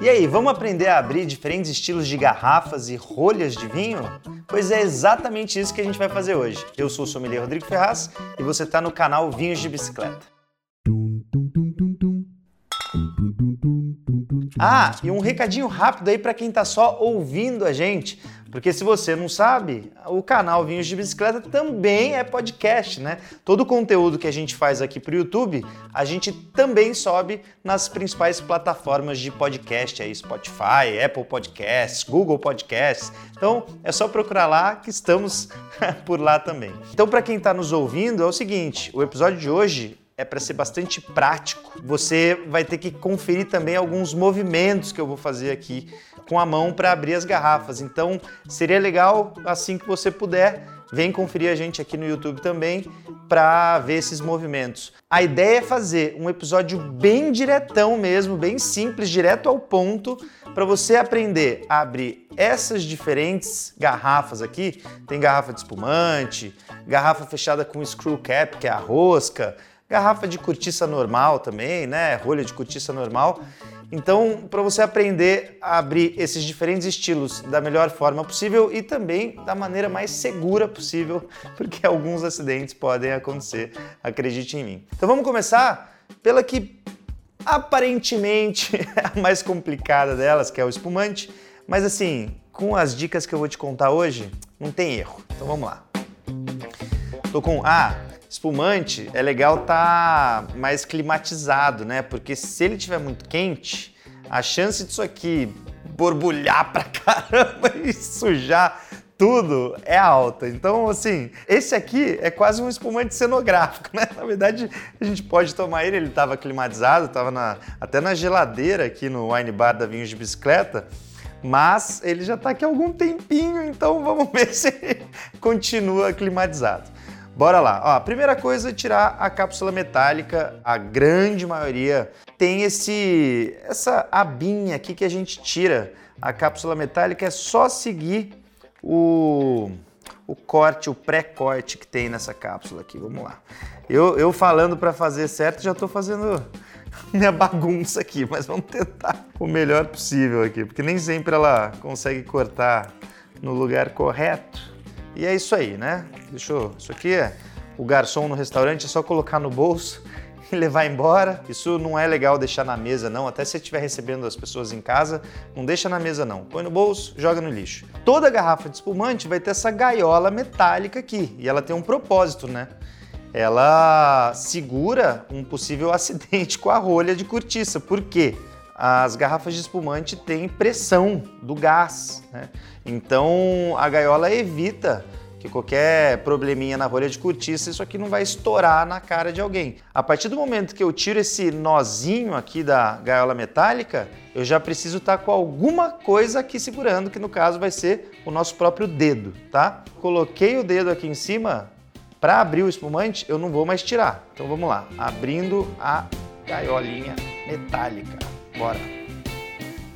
E aí, vamos aprender a abrir diferentes estilos de garrafas e rolhas de vinho? Pois é exatamente isso que a gente vai fazer hoje. Eu sou o sommelier Rodrigo Ferraz e você está no canal Vinhos de Bicicleta. Ah, e um recadinho rápido aí para quem está só ouvindo a gente. Porque se você não sabe, o canal Vinhos de Bicicleta também é podcast, né? Todo o conteúdo que a gente faz aqui para o YouTube, a gente também sobe nas principais plataformas de podcast, aí Spotify, Apple Podcasts, Google Podcasts. Então é só procurar lá que estamos por lá também. Então para quem está nos ouvindo é o seguinte, o episódio de hoje é para ser bastante prático. Você vai ter que conferir também alguns movimentos que eu vou fazer aqui com a mão para abrir as garrafas. Então, seria legal assim que você puder, vem conferir a gente aqui no YouTube também para ver esses movimentos. A ideia é fazer um episódio bem diretão mesmo, bem simples, direto ao ponto, para você aprender a abrir essas diferentes garrafas aqui. Tem garrafa de espumante, garrafa fechada com screw cap, que é a rosca, garrafa de cortiça normal também, né? Rolha de cortiça normal. Então, para você aprender a abrir esses diferentes estilos da melhor forma possível e também da maneira mais segura possível, porque alguns acidentes podem acontecer, acredite em mim. Então, vamos começar pela que aparentemente é a mais complicada delas, que é o espumante, mas assim, com as dicas que eu vou te contar hoje, não tem erro. Então, vamos lá. Tô com ah, espumante, é legal tá mais climatizado, né? Porque se ele estiver muito quente, a chance disso aqui borbulhar pra caramba e sujar tudo é alta. Então, assim, esse aqui é quase um espumante cenográfico, né? Na verdade, a gente pode tomar ele, ele estava climatizado, estava até na geladeira aqui no wine bar da Vinhos de Bicicleta, mas ele já está aqui há algum tempinho, então vamos ver se continua climatizado. Bora lá. Ó, a primeira coisa é tirar a cápsula metálica. A grande maioria tem esse essa abinha aqui que a gente tira. A cápsula metálica é só seguir o, o corte, o pré-corte que tem nessa cápsula aqui. Vamos lá. Eu, eu falando para fazer certo, já estou fazendo minha bagunça aqui, mas vamos tentar o melhor possível aqui, porque nem sempre ela consegue cortar no lugar correto. E é isso aí, né? Deixa eu... Isso aqui é o garçom no restaurante, é só colocar no bolso e levar embora. Isso não é legal deixar na mesa, não. Até se você estiver recebendo as pessoas em casa, não deixa na mesa, não. Põe no bolso, joga no lixo. Toda garrafa de espumante vai ter essa gaiola metálica aqui. E ela tem um propósito, né? Ela segura um possível acidente com a rolha de cortiça. Por quê? As garrafas de espumante têm pressão do gás, né? então a gaiola evita que qualquer probleminha na rolha de cortiça, isso aqui não vai estourar na cara de alguém. A partir do momento que eu tiro esse nozinho aqui da gaiola metálica, eu já preciso estar tá com alguma coisa aqui segurando, que no caso vai ser o nosso próprio dedo, tá? Coloquei o dedo aqui em cima, para abrir o espumante, eu não vou mais tirar. Então vamos lá, abrindo a gaiolinha metálica. Bora.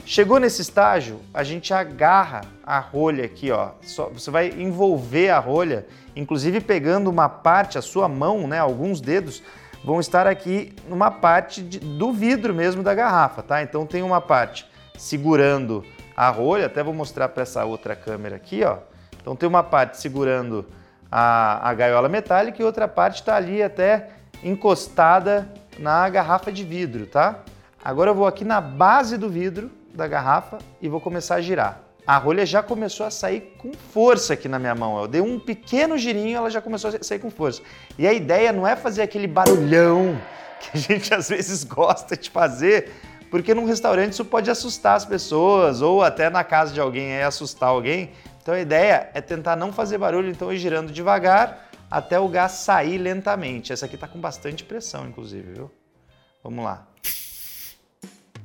Chegou nesse estágio, a gente agarra a rolha aqui, ó. Só, você vai envolver a rolha, inclusive pegando uma parte, a sua mão, né? Alguns dedos vão estar aqui numa parte de, do vidro mesmo da garrafa, tá? Então tem uma parte segurando a rolha, até vou mostrar para essa outra câmera aqui, ó. Então tem uma parte segurando a, a gaiola metálica e outra parte está ali até encostada na garrafa de vidro, tá? Agora eu vou aqui na base do vidro da garrafa e vou começar a girar. A rolha já começou a sair com força aqui na minha mão. Eu dei um pequeno girinho, ela já começou a sair com força. E a ideia não é fazer aquele barulhão que a gente às vezes gosta de fazer, porque num restaurante isso pode assustar as pessoas ou até na casa de alguém é assustar alguém. Então a ideia é tentar não fazer barulho, então ir girando devagar até o gás sair lentamente. Essa aqui está com bastante pressão, inclusive, viu? Vamos lá.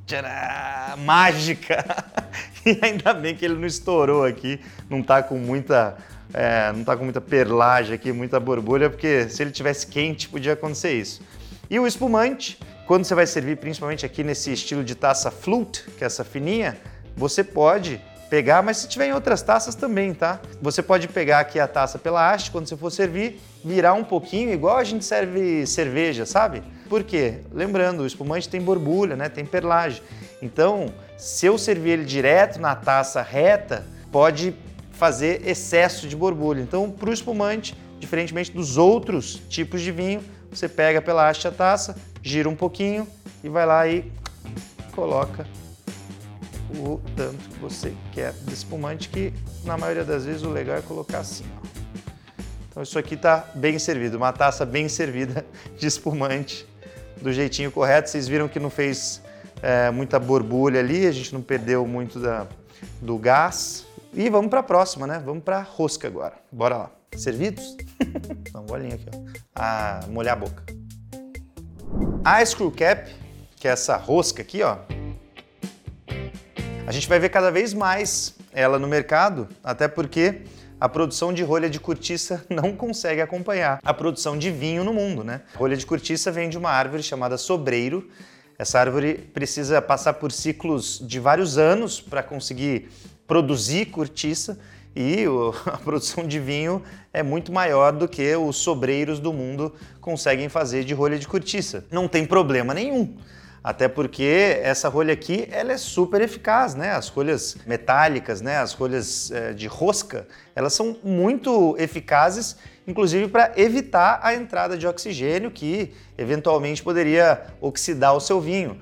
Tcharam, mágica! E ainda bem que ele não estourou aqui, não está com muita é, não tá com muita perlagem aqui, muita borbulha, porque se ele tivesse quente podia acontecer isso. E o espumante, quando você vai servir, principalmente aqui nesse estilo de taça flute, que é essa fininha, você pode pegar, mas se tiver em outras taças também, tá? Você pode pegar aqui a taça pela haste quando você for servir, virar um pouquinho, igual a gente serve cerveja, sabe? Por quê? Lembrando, o espumante tem borbulha, né? Tem perlagem. Então, se eu servir ele direto na taça reta, pode fazer excesso de borbulha. Então, para o espumante, diferentemente dos outros tipos de vinho, você pega pela haste a taça, gira um pouquinho e vai lá e coloca o tanto que você quer de espumante, que na maioria das vezes o legal é colocar assim. Ó. Então isso aqui está bem servido, uma taça bem servida de espumante do jeitinho correto. Vocês viram que não fez é, muita borbulha ali, a gente não perdeu muito da, do gás. E vamos para a próxima, né? Vamos para rosca agora. Bora lá. Servidos? Dá um golinho aqui, ó. Ah, molhar a boca. A screw cap, que é essa rosca aqui, ó. A gente vai ver cada vez mais ela no mercado, até porque a produção de rolha de cortiça não consegue acompanhar a produção de vinho no mundo, né? A rolha de cortiça vem de uma árvore chamada sobreiro. Essa árvore precisa passar por ciclos de vários anos para conseguir produzir cortiça e a produção de vinho é muito maior do que os sobreiros do mundo conseguem fazer de rolha de cortiça. Não tem problema nenhum. Até porque essa rolha aqui ela é super eficaz, né? As rolhas metálicas, né? As rolhas é, de rosca, elas são muito eficazes, inclusive para evitar a entrada de oxigênio que eventualmente poderia oxidar o seu vinho.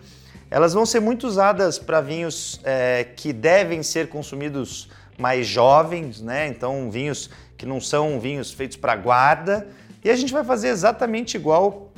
Elas vão ser muito usadas para vinhos é, que devem ser consumidos mais jovens, né? Então, vinhos que não são vinhos feitos para guarda. E a gente vai fazer exatamente igual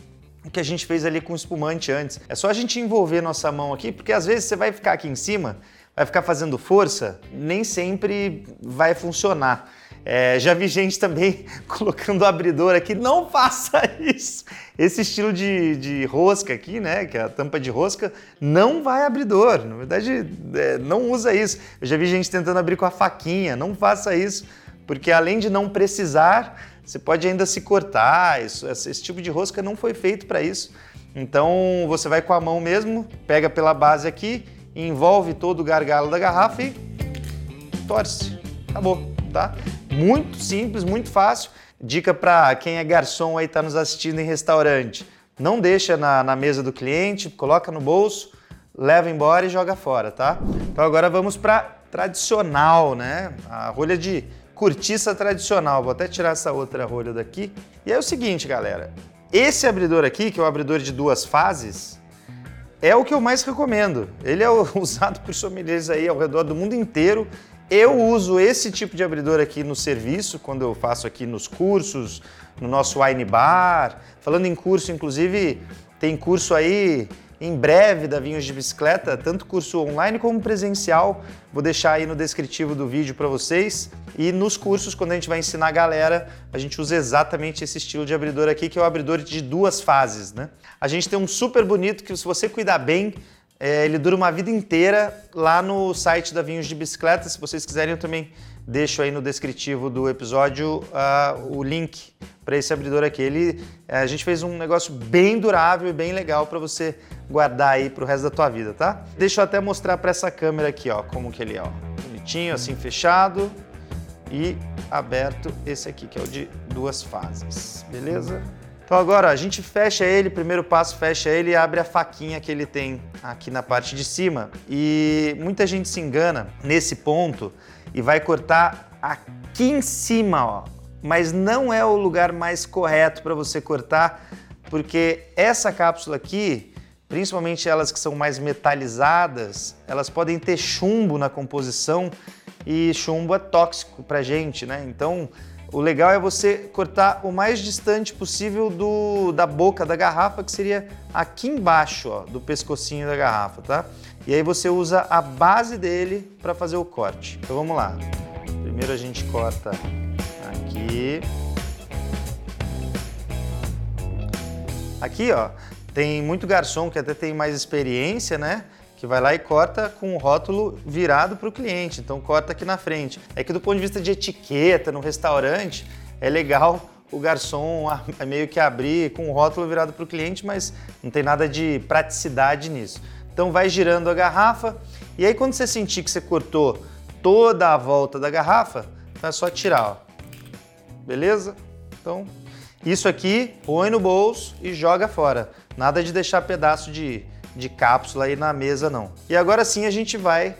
que a gente fez ali com espumante antes. É só a gente envolver nossa mão aqui, porque às vezes você vai ficar aqui em cima, vai ficar fazendo força, nem sempre vai funcionar. É, já vi gente também colocando abridor aqui, não faça isso. Esse estilo de, de, rosca aqui, né, que é a tampa de rosca, não vai abridor. Na verdade, é, não usa isso. Eu já vi gente tentando abrir com a faquinha, não faça isso, porque além de não precisar, você pode ainda se cortar. Isso, esse tipo de rosca não foi feito para isso. Então você vai com a mão mesmo, pega pela base aqui, envolve todo o gargalo da garrafa e torce. Acabou, tá? Muito simples, muito fácil. Dica para quem é garçom aí está nos assistindo em restaurante. Não deixa na, na mesa do cliente, coloca no bolso, leva embora e joga fora, tá? Então agora vamos para tradicional, né? A rolha de cortiça tradicional. Vou até tirar essa outra rolha daqui. E é o seguinte, galera. Esse abridor aqui, que é o abridor de duas fases, é o que eu mais recomendo. Ele é usado por sommeliers aí ao redor do mundo inteiro eu uso esse tipo de abridor aqui no serviço, quando eu faço aqui nos cursos, no nosso wine bar. Falando em curso, inclusive, tem curso aí em breve da Vinhos de Bicicleta, tanto curso online como presencial. Vou deixar aí no descritivo do vídeo para vocês. E nos cursos, quando a gente vai ensinar a galera, a gente usa exatamente esse estilo de abridor aqui, que é o abridor de duas fases, né? A gente tem um super bonito que se você cuidar bem, é, ele dura uma vida inteira lá no site da Vinhos de Bicicleta. Se vocês quiserem, eu também deixo aí no descritivo do episódio uh, o link para esse abridor aqui. Ele, é, a gente fez um negócio bem durável e bem legal para você guardar aí para o resto da tua vida, tá? Deixa eu até mostrar para essa câmera aqui, ó, como que ele é, ó. Bonitinho, assim, fechado e aberto esse aqui, que é o de duas fases, beleza? Então agora a gente fecha ele, primeiro passo fecha ele e abre a faquinha que ele tem aqui na parte de cima. E muita gente se engana nesse ponto e vai cortar aqui em cima, ó. Mas não é o lugar mais correto para você cortar, porque essa cápsula aqui, principalmente elas que são mais metalizadas, elas podem ter chumbo na composição e chumbo é tóxico para gente, né? Então o legal é você cortar o mais distante possível do, da boca da garrafa, que seria aqui embaixo ó, do pescocinho da garrafa, tá? E aí você usa a base dele para fazer o corte. Então vamos lá. Primeiro a gente corta aqui. Aqui, ó, tem muito garçom que até tem mais experiência, né? que vai lá e corta com o rótulo virado para o cliente, então corta aqui na frente. É que do ponto de vista de etiqueta no restaurante, é legal o garçom meio que abrir com o rótulo virado para o cliente, mas não tem nada de praticidade nisso. Então vai girando a garrafa e aí quando você sentir que você cortou toda a volta da garrafa, então é só tirar, ó. beleza? Então isso aqui põe no bolso e joga fora. Nada de deixar pedaço de de cápsula aí na mesa não. E agora sim a gente vai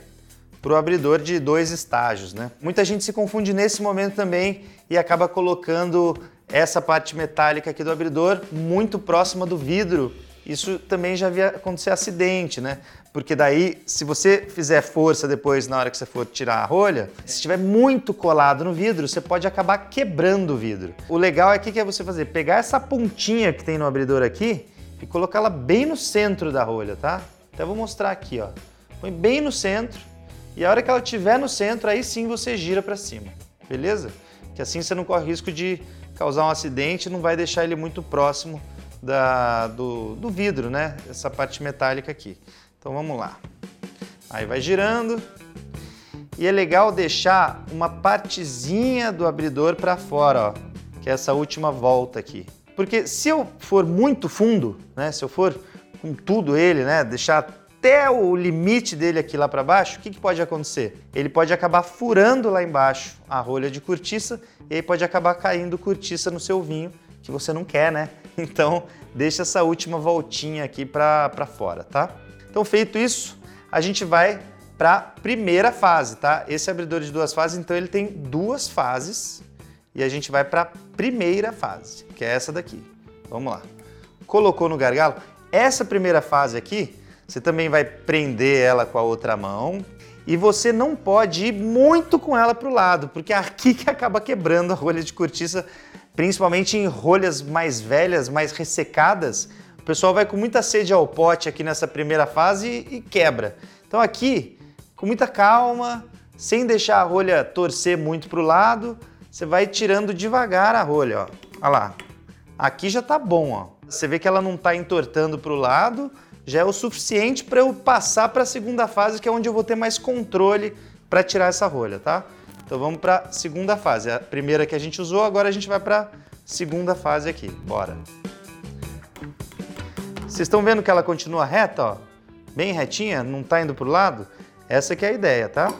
para o abridor de dois estágios, né? Muita gente se confunde nesse momento também e acaba colocando essa parte metálica aqui do abridor muito próxima do vidro. Isso também já havia acontecer acidente, né? Porque daí, se você fizer força depois na hora que você for tirar a rolha, se estiver muito colado no vidro, você pode acabar quebrando o vidro. O legal aqui que é você fazer, pegar essa pontinha que tem no abridor aqui e colocá-la bem no centro da rolha, tá? Então eu vou mostrar aqui, ó. Põe bem no centro e a hora que ela estiver no centro, aí sim você gira para cima, beleza? Que assim você não corre risco de causar um acidente, não vai deixar ele muito próximo da, do, do vidro, né? Essa parte metálica aqui. Então vamos lá. Aí vai girando. E é legal deixar uma partezinha do abridor para fora, ó, que é essa última volta aqui. Porque se eu for muito fundo, né, se eu for com tudo ele, né, deixar até o limite dele aqui lá para baixo, o que, que pode acontecer? Ele pode acabar furando lá embaixo a rolha de cortiça e aí pode acabar caindo cortiça no seu vinho, que você não quer, né? Então, deixa essa última voltinha aqui para fora, tá? Então, feito isso, a gente vai para a primeira fase, tá? Esse abridor de duas fases, então ele tem duas fases e a gente vai para a primeira fase, que é essa daqui. Vamos lá. Colocou no gargalo. Essa primeira fase aqui, você também vai prender ela com a outra mão e você não pode ir muito com ela para o lado, porque é aqui que acaba quebrando a rolha de cortiça, principalmente em rolhas mais velhas, mais ressecadas. O pessoal vai com muita sede ao pote aqui nessa primeira fase e, quebra. Então aqui, com muita calma, sem deixar a rolha torcer muito para o lado, você vai tirando devagar a rolha, ó. Olha lá. Aqui já tá bom, ó. Você vê que ela não está entortando para o lado, já é o suficiente para eu passar para a segunda fase, que é onde eu vou ter mais controle para tirar essa rolha, tá? Então vamos para a segunda fase. A primeira que a gente usou, agora a gente vai para a segunda fase aqui. Bora! Vocês estão vendo que ela continua reta, ó? Bem retinha, não está indo para o lado? Essa que é a ideia, tá?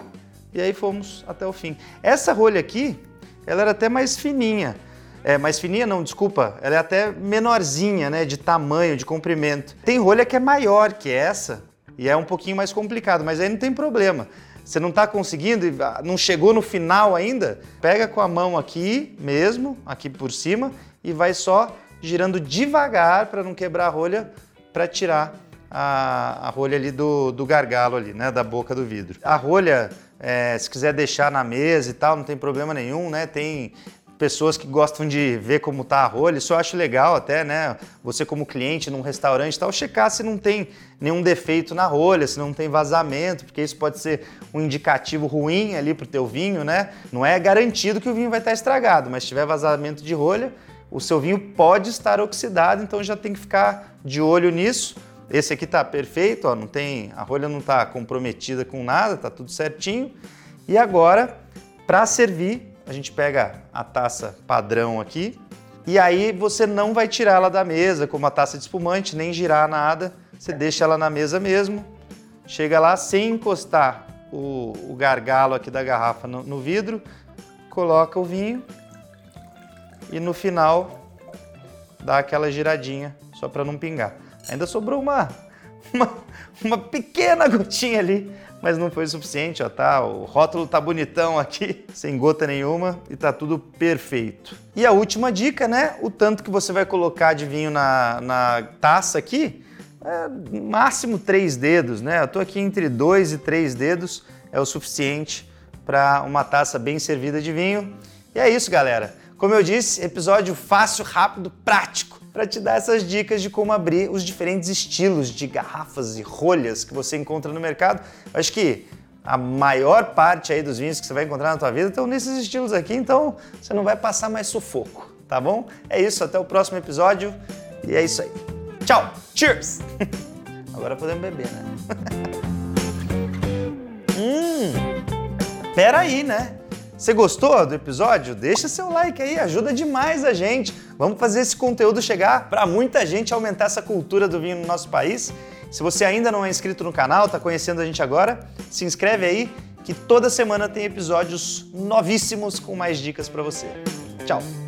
E aí fomos até o fim. Essa rolha aqui, ela era até mais fininha. É, mais fininha não, desculpa, ela é até menorzinha, né, de tamanho, de comprimento. Tem rolha que é maior que essa e é um pouquinho mais complicado, mas aí não tem problema. Você não está conseguindo, ah, não chegou no final ainda, pega com a mão aqui mesmo, aqui por cima, e vai só girando devagar para não quebrar a rolha, para tirar a, a, rolha ali do, do gargalo ali, né, da boca do vidro. A rolha, é, se quiser deixar na mesa e tal, não tem problema nenhum, né? Tem pessoas que gostam de ver como tá a rolha, isso eu acho legal até, né? Você como cliente num restaurante tal, checar se não tem nenhum defeito na rolha, se não tem vazamento, porque isso pode ser um indicativo ruim ali pro teu vinho, né? Não é garantido que o vinho vai estar estragado, mas se tiver vazamento de rolha, o seu vinho pode estar oxidado, então já tem que ficar de olho nisso. Esse aqui tá perfeito, ó, não tem, a rolha não tá comprometida com nada, tá tudo certinho. E agora, para servir, a gente pega a taça padrão aqui e aí você não vai tirar ela da mesa como a taça de espumante, nem girar nada. Você deixa ela na mesa mesmo, chega lá sem encostar o, o gargalo aqui da garrafa no, no vidro, coloca o vinho e no final dá aquela giradinha só para não pingar. Ainda sobrou uma, uma, uma pequena gotinha ali mas não foi suficiente, ó, tá? O rótulo tá bonitão aqui, sem gota nenhuma e tá tudo perfeito. E a última dica, né? O tanto que você vai colocar de vinho na, na taça aqui, é máximo três dedos, né? Eu tô aqui entre dois e três dedos, é o suficiente para uma taça bem servida de vinho. E é isso, galera. Como eu disse, episódio fácil, rápido, prático para te dar essas dicas de como abrir os diferentes estilos de garrafas e rolhas que você encontra no mercado. Acho que a maior parte aí dos vinhos que você vai encontrar na tua vida estão nesses estilos aqui, então você não vai passar mais sufoco, tá bom? É isso, até o próximo episódio e é isso aí. Tchau, cheers! Agora podemos beber, né? hum, peraí, né? Você gostou do episódio? Deixa seu like aí, ajuda demais a gente. Vamos fazer esse conteúdo chegar para muita gente, aumentar essa cultura do vinho no nosso país. Se você ainda não é inscrito no canal, está conhecendo a gente agora, se inscreve aí que toda semana tem episódios novíssimos com mais dicas para você. Tchau.